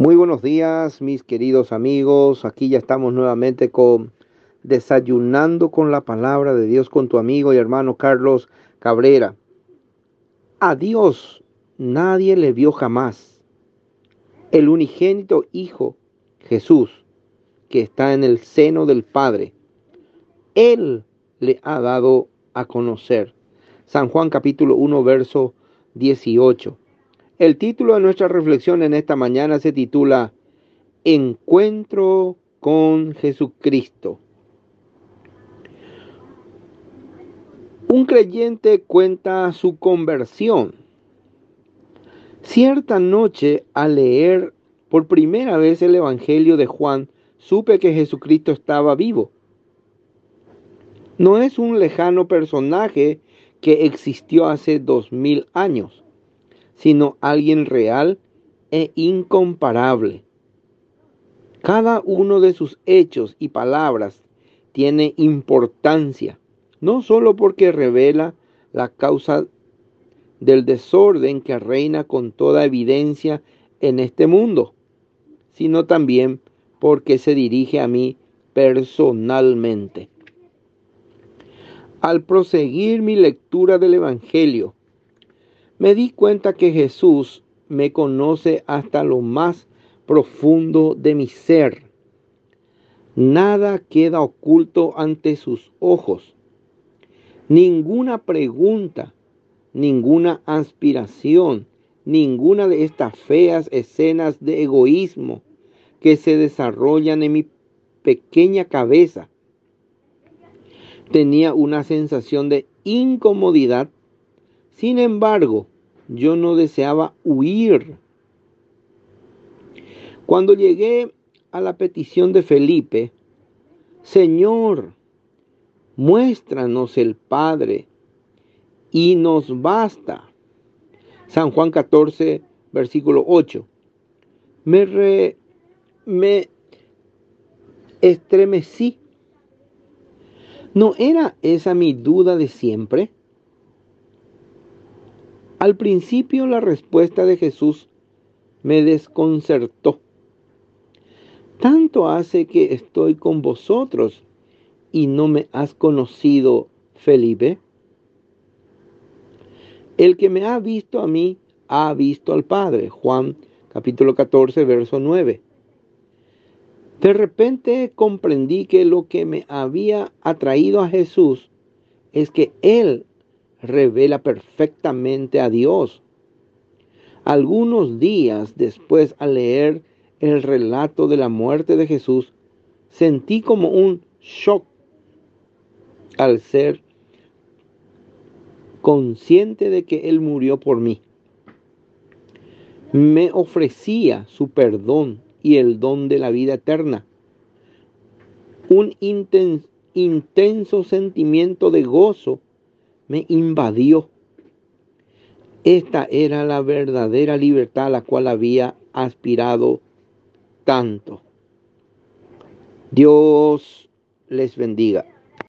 Muy buenos días, mis queridos amigos. Aquí ya estamos nuevamente con desayunando con la palabra de Dios con tu amigo y hermano Carlos Cabrera. A Dios nadie le vio jamás. El unigénito Hijo, Jesús, que está en el seno del Padre, Él le ha dado a conocer. San Juan capítulo 1, verso 18. El título de nuestra reflexión en esta mañana se titula Encuentro con Jesucristo. Un creyente cuenta su conversión. Cierta noche, al leer por primera vez el Evangelio de Juan, supe que Jesucristo estaba vivo. No es un lejano personaje que existió hace dos mil años sino alguien real e incomparable. Cada uno de sus hechos y palabras tiene importancia, no solo porque revela la causa del desorden que reina con toda evidencia en este mundo, sino también porque se dirige a mí personalmente. Al proseguir mi lectura del Evangelio, me di cuenta que Jesús me conoce hasta lo más profundo de mi ser. Nada queda oculto ante sus ojos. Ninguna pregunta, ninguna aspiración, ninguna de estas feas escenas de egoísmo que se desarrollan en mi pequeña cabeza tenía una sensación de incomodidad sin embargo, yo no deseaba huir. Cuando llegué a la petición de Felipe, Señor, muéstranos el Padre y nos basta. San Juan 14, versículo 8. Me, me estremecí. ¿No era esa mi duda de siempre? Al principio la respuesta de Jesús me desconcertó. Tanto hace que estoy con vosotros y no me has conocido, Felipe. El que me ha visto a mí, ha visto al Padre. Juan capítulo 14, verso 9. De repente comprendí que lo que me había atraído a Jesús es que Él revela perfectamente a Dios. Algunos días después, al leer el relato de la muerte de Jesús, sentí como un shock al ser consciente de que Él murió por mí. Me ofrecía su perdón y el don de la vida eterna. Un intenso sentimiento de gozo me invadió. Esta era la verdadera libertad a la cual había aspirado tanto. Dios les bendiga.